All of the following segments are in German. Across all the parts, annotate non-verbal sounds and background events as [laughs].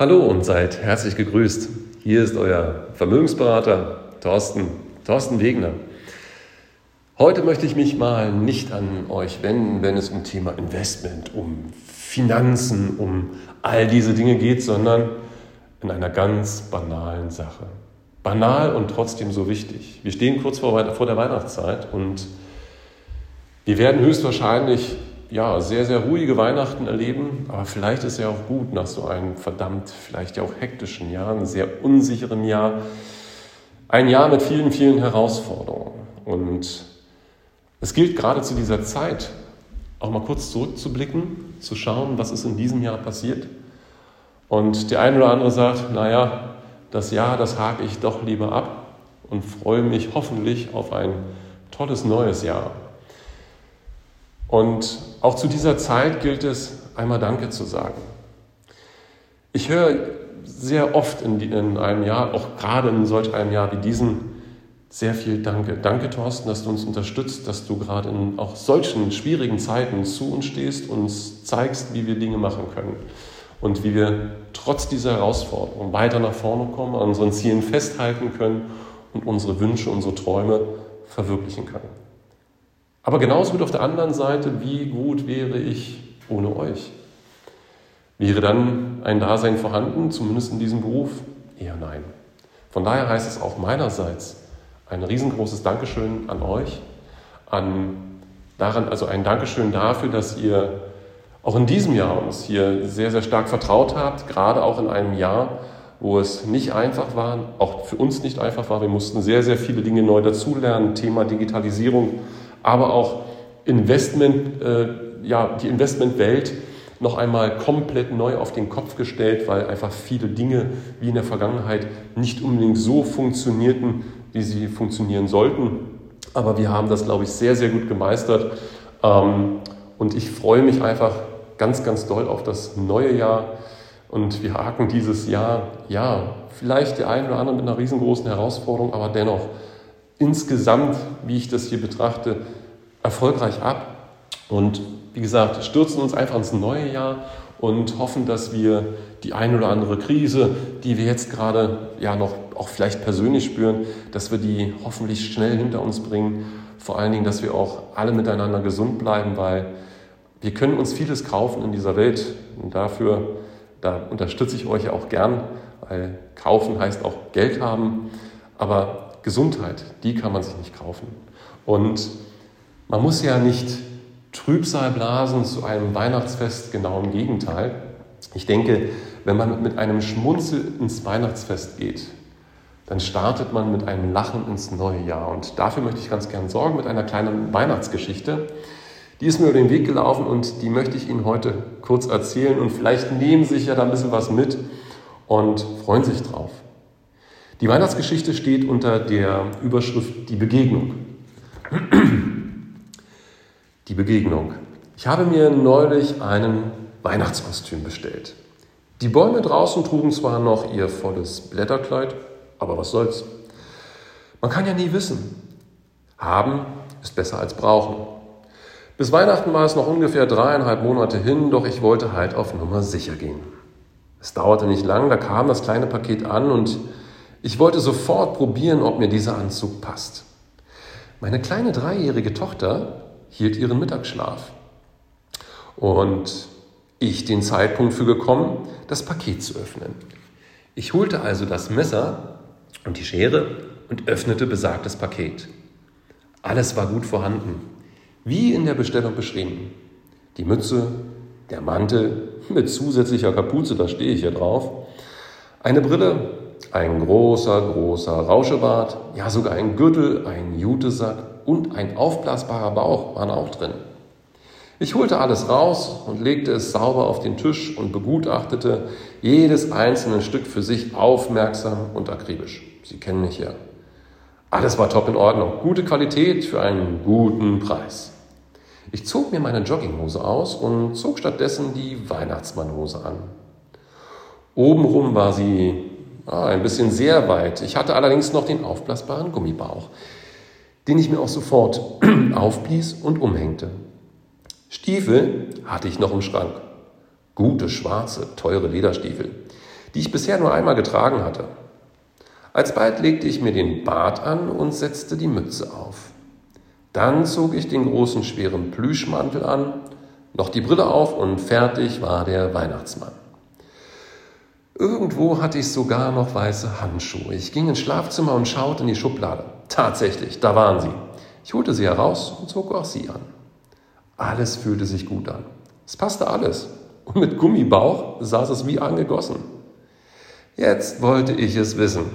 Hallo und seid herzlich gegrüßt. Hier ist euer Vermögensberater Thorsten, Thorsten Wegner. Heute möchte ich mich mal nicht an euch wenden, wenn es um Thema Investment, um Finanzen, um all diese Dinge geht, sondern in einer ganz banalen Sache. Banal und trotzdem so wichtig. Wir stehen kurz vor, vor der Weihnachtszeit und wir werden höchstwahrscheinlich ja, sehr, sehr ruhige Weihnachten erleben, aber vielleicht ist ja auch gut nach so einem verdammt, vielleicht ja auch hektischen Jahr, einem sehr unsicheren Jahr, ein Jahr mit vielen, vielen Herausforderungen. Und es gilt gerade zu dieser Zeit, auch mal kurz zurückzublicken, zu schauen, was ist in diesem Jahr passiert. Und der eine oder andere sagt, naja, das Jahr, das hake ich doch lieber ab und freue mich hoffentlich auf ein tolles neues Jahr. Und auch zu dieser Zeit gilt es, einmal Danke zu sagen. Ich höre sehr oft in, in einem Jahr, auch gerade in solch einem Jahr wie diesem, sehr viel Danke. Danke, Thorsten, dass du uns unterstützt, dass du gerade in auch solchen schwierigen Zeiten zu uns stehst, uns zeigst, wie wir Dinge machen können und wie wir trotz dieser Herausforderung weiter nach vorne kommen, an unseren Zielen festhalten können und unsere Wünsche, unsere Träume verwirklichen können. Aber genauso gut auf der anderen Seite, wie gut wäre ich ohne euch? Wäre dann ein Dasein vorhanden, zumindest in diesem Beruf? Eher nein. Von daher heißt es auch meinerseits ein riesengroßes Dankeschön an euch, an daran, also ein Dankeschön dafür, dass ihr auch in diesem Jahr uns hier sehr, sehr stark vertraut habt, gerade auch in einem Jahr, wo es nicht einfach war, auch für uns nicht einfach war. Wir mussten sehr, sehr viele Dinge neu dazulernen, Thema Digitalisierung, aber auch Investment, äh, ja, die Investmentwelt noch einmal komplett neu auf den Kopf gestellt, weil einfach viele Dinge wie in der Vergangenheit nicht unbedingt so funktionierten, wie sie funktionieren sollten. Aber wir haben das, glaube ich, sehr, sehr gut gemeistert. Ähm, und ich freue mich einfach ganz, ganz doll auf das neue Jahr. Und wir haken dieses Jahr, ja, vielleicht der eine oder andere mit einer riesengroßen Herausforderung, aber dennoch insgesamt, wie ich das hier betrachte, erfolgreich ab. Und wie gesagt, stürzen uns einfach ins neue Jahr und hoffen, dass wir die eine oder andere Krise, die wir jetzt gerade ja noch auch vielleicht persönlich spüren, dass wir die hoffentlich schnell hinter uns bringen. Vor allen Dingen, dass wir auch alle miteinander gesund bleiben, weil wir können uns vieles kaufen in dieser Welt und dafür, da unterstütze ich euch auch gern, weil kaufen heißt auch Geld haben. Aber Gesundheit, die kann man sich nicht kaufen. Und man muss ja nicht Trübsal blasen zu einem Weihnachtsfest, genau im Gegenteil. Ich denke, wenn man mit einem Schmunzel ins Weihnachtsfest geht, dann startet man mit einem Lachen ins neue Jahr. Und dafür möchte ich ganz gern sorgen mit einer kleinen Weihnachtsgeschichte. Die ist mir über den Weg gelaufen und die möchte ich Ihnen heute kurz erzählen. Und vielleicht nehmen Sie sich ja da ein bisschen was mit und freuen sich drauf. Die Weihnachtsgeschichte steht unter der Überschrift Die Begegnung. Die Begegnung. Ich habe mir neulich einen Weihnachtskostüm bestellt. Die Bäume draußen trugen zwar noch ihr volles Blätterkleid, aber was soll's. Man kann ja nie wissen. Haben ist besser als brauchen. Bis Weihnachten war es noch ungefähr dreieinhalb Monate hin, doch ich wollte halt auf Nummer sicher gehen. Es dauerte nicht lang, da kam das kleine Paket an und ich wollte sofort probieren, ob mir dieser Anzug passt. Meine kleine dreijährige Tochter hielt ihren Mittagsschlaf. Und ich den Zeitpunkt für gekommen, das Paket zu öffnen. Ich holte also das Messer und die Schere und öffnete besagtes Paket. Alles war gut vorhanden, wie in der Bestellung beschrieben. Die Mütze, der Mantel mit zusätzlicher Kapuze, da stehe ich hier drauf, eine Brille, ein großer, großer Rauschebart, ja sogar ein Gürtel, ein Jutesack und ein aufblasbarer Bauch waren auch drin. Ich holte alles raus und legte es sauber auf den Tisch und begutachtete jedes einzelne Stück für sich aufmerksam und akribisch. Sie kennen mich ja. Alles war top in Ordnung. Gute Qualität für einen guten Preis. Ich zog mir meine Jogginghose aus und zog stattdessen die Weihnachtsmannhose an. Obenrum war sie Ah, ein bisschen sehr weit. Ich hatte allerdings noch den aufblasbaren Gummibauch, den ich mir auch sofort [clears throat] aufblies und umhängte. Stiefel hatte ich noch im Schrank. Gute, schwarze, teure Lederstiefel. die ich bisher nur einmal getragen hatte. Alsbald legte ich mir den Bart an und setzte die Mütze auf. Dann zog ich den großen schweren Plüschmantel an, noch die Brille auf und fertig war der Weihnachtsmann. Irgendwo hatte ich sogar noch weiße Handschuhe. Ich ging ins Schlafzimmer und schaute in die Schublade. Tatsächlich, da waren sie. Ich holte sie heraus und zog auch sie an. Alles fühlte sich gut an. Es passte alles. Und mit Gummibauch saß es wie angegossen. Jetzt wollte ich es wissen.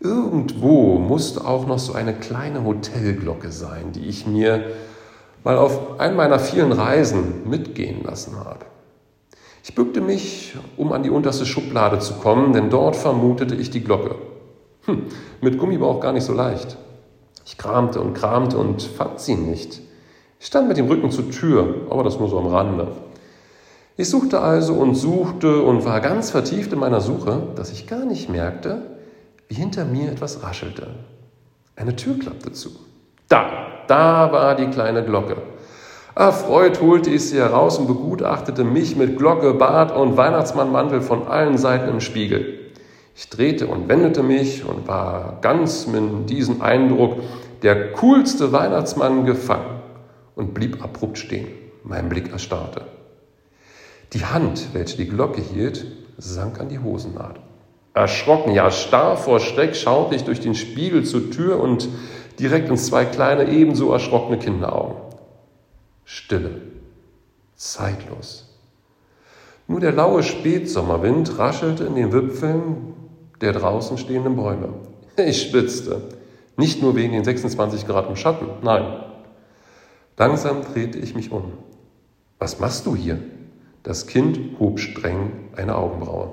Irgendwo musste auch noch so eine kleine Hotelglocke sein, die ich mir mal auf einen meiner vielen Reisen mitgehen lassen habe. Ich bückte mich, um an die unterste Schublade zu kommen, denn dort vermutete ich die Glocke. Hm, mit Gummibauch gar nicht so leicht. Ich kramte und kramte und fand sie nicht. Ich stand mit dem Rücken zur Tür, aber das nur so am Rande. Ich suchte also und suchte und war ganz vertieft in meiner Suche, dass ich gar nicht merkte, wie hinter mir etwas raschelte. Eine Tür klappte zu. Da, da war die kleine Glocke. Erfreut holte ich sie heraus und begutachtete mich mit Glocke, Bart und Weihnachtsmannmantel von allen Seiten im Spiegel. Ich drehte und wendete mich und war ganz mit diesem Eindruck der coolste Weihnachtsmann gefangen und blieb abrupt stehen. Mein Blick erstarrte. Die Hand, welche die Glocke hielt, sank an die Hosennaht. Erschrocken, ja starr vor Schreck, schaute ich durch den Spiegel zur Tür und direkt in zwei kleine, ebenso erschrockene Kinderaugen. Stille, zeitlos. Nur der laue Spätsommerwind raschelte in den Wipfeln der draußen stehenden Bäume. Ich spitzte. Nicht nur wegen den 26 Grad im Schatten, nein. Langsam drehte ich mich um. Was machst du hier? Das Kind hob streng eine Augenbraue.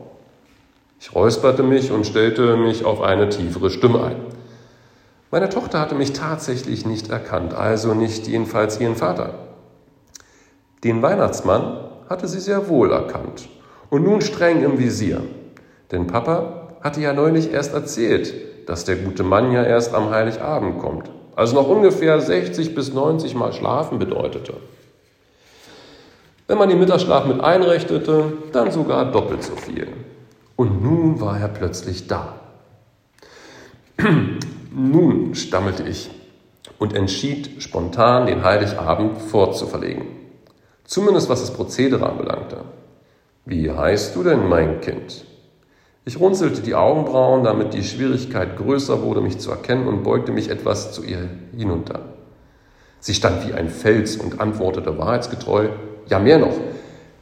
Ich räusperte mich und stellte mich auf eine tiefere Stimme ein. Meine Tochter hatte mich tatsächlich nicht erkannt, also nicht jedenfalls ihren Vater. Den Weihnachtsmann hatte sie sehr wohl erkannt und nun streng im Visier. Denn Papa hatte ja neulich erst erzählt, dass der gute Mann ja erst am Heiligabend kommt. Also noch ungefähr 60 bis 90 Mal schlafen bedeutete. Wenn man den Mittagsschlaf mit einrichtete, dann sogar doppelt so viel. Und nun war er plötzlich da. [clears throat] nun, stammelte ich und entschied spontan, den Heiligabend fortzuverlegen. Zumindest was das Prozedere anbelangte. Wie heißt du denn, mein Kind? Ich runzelte die Augenbrauen, damit die Schwierigkeit größer wurde, mich zu erkennen, und beugte mich etwas zu ihr hinunter. Sie stand wie ein Fels und antwortete wahrheitsgetreu, ja, mehr noch.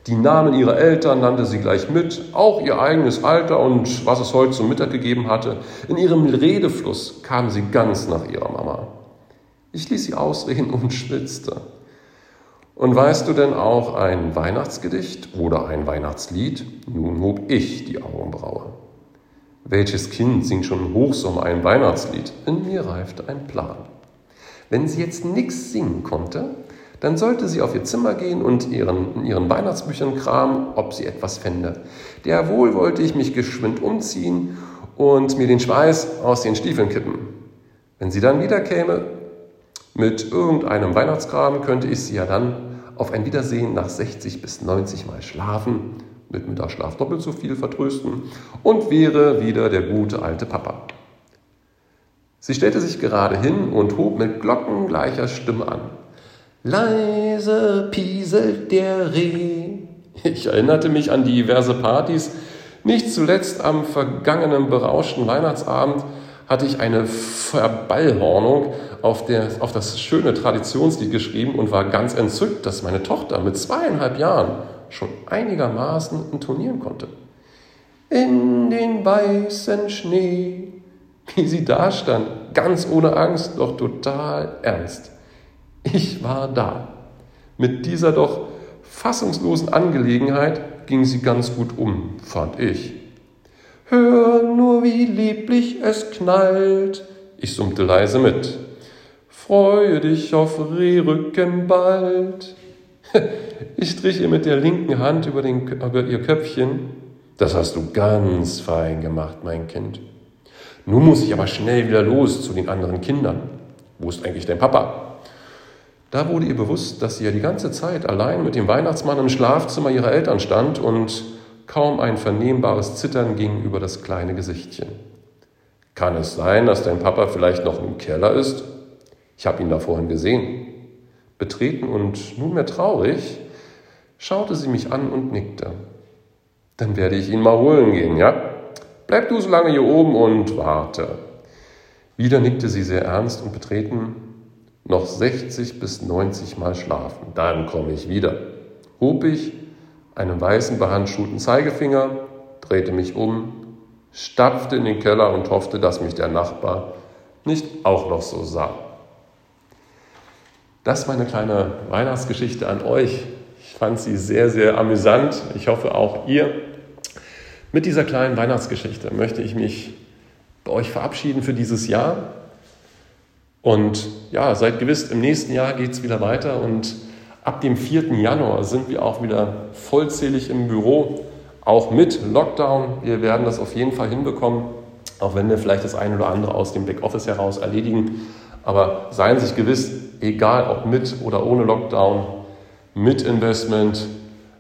Die Namen ihrer Eltern nannte sie gleich mit, auch ihr eigenes Alter und was es heute zum Mittag gegeben hatte. In ihrem Redefluss kam sie ganz nach ihrer Mama. Ich ließ sie ausreden und schwitzte. Und weißt du denn auch ein Weihnachtsgedicht oder ein Weihnachtslied? Nun hob ich die Augenbraue. Welches Kind singt schon Hochsommer ein Weihnachtslied? In mir reifte ein Plan. Wenn sie jetzt nichts singen konnte, dann sollte sie auf ihr Zimmer gehen und ihren, in ihren Weihnachtsbüchern kramen, ob sie etwas fände. Der wohl wollte ich mich geschwind umziehen und mir den Schweiß aus den Stiefeln kippen. Wenn sie dann wiederkäme mit irgendeinem Weihnachtskram, könnte ich sie ja dann auf ein Wiedersehen nach 60 bis 90 Mal schlafen, mit Mittagsschlaf doppelt so viel vertrösten und wäre wieder der gute alte Papa. Sie stellte sich gerade hin und hob mit glockengleicher Stimme an. Leise pieselt der Reh. Ich erinnerte mich an diverse Partys. Nicht zuletzt am vergangenen berauschten Weihnachtsabend hatte ich eine Verballhornung auf, der, auf das schöne Traditionslied geschrieben und war ganz entzückt, dass meine Tochter mit zweieinhalb Jahren schon einigermaßen intonieren konnte. In den weißen Schnee, wie sie da stand, ganz ohne Angst, doch total ernst. Ich war da. Mit dieser doch fassungslosen Angelegenheit ging sie ganz gut um, fand ich. Hör nur, wie lieblich es knallt. Ich summte leise mit. Freue dich auf Rehrücken bald. [laughs] Ich strich ihr mit der linken Hand über, den, über ihr Köpfchen. Das hast du ganz fein gemacht, mein Kind. Nun muss ich aber schnell wieder los zu den anderen Kindern. Wo ist eigentlich dein Papa? Da wurde ihr bewusst, dass sie ja die ganze Zeit allein mit dem Weihnachtsmann im Schlafzimmer ihrer Eltern stand und kaum ein vernehmbares Zittern ging über das kleine Gesichtchen. Kann es sein, dass dein Papa vielleicht noch im Keller ist? Ich habe ihn da vorhin gesehen. Betreten und nunmehr traurig, schaute sie mich an und nickte. Dann werde ich ihn mal holen gehen, ja? Bleib du so lange hier oben und warte. Wieder nickte sie sehr ernst und betreten, noch 60 bis 90 Mal schlafen. Dann komme ich wieder. Hob ich einen weißen behandschuhten Zeigefinger, drehte mich um, stapfte in den Keller und hoffte, dass mich der Nachbar nicht auch noch so sah. Das ist meine kleine Weihnachtsgeschichte an euch. Ich fand sie sehr, sehr amüsant. Ich hoffe auch ihr. Mit dieser kleinen Weihnachtsgeschichte möchte ich mich bei euch verabschieden für dieses Jahr. Und ja, seid gewiss, im nächsten Jahr geht es wieder weiter und ab dem 4. Januar sind wir auch wieder vollzählig im Büro, auch mit Lockdown. Wir werden das auf jeden Fall hinbekommen, auch wenn wir vielleicht das eine oder andere aus dem Backoffice heraus erledigen. Aber seien Sie sich gewiss, egal ob mit oder ohne Lockdown, mit Investment,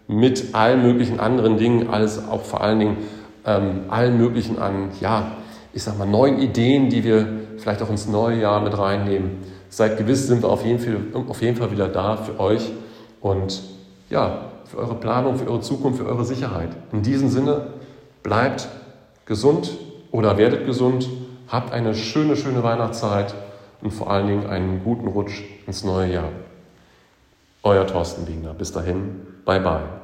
mit allen möglichen anderen Dingen, alles auch vor allen Dingen ähm, allen möglichen an, ja, ich sag mal, neuen Ideen, die wir vielleicht auch ins neue Jahr mit reinnehmen. Seid gewiss, sind wir auf jeden, Fall, auf jeden Fall wieder da für euch und ja, für eure Planung, für eure Zukunft, für eure Sicherheit. In diesem Sinne, bleibt gesund oder werdet gesund, habt eine schöne, schöne Weihnachtszeit und vor allen Dingen einen guten Rutsch ins neue Jahr. Euer Thorsten Wiener. Bis dahin, bye bye.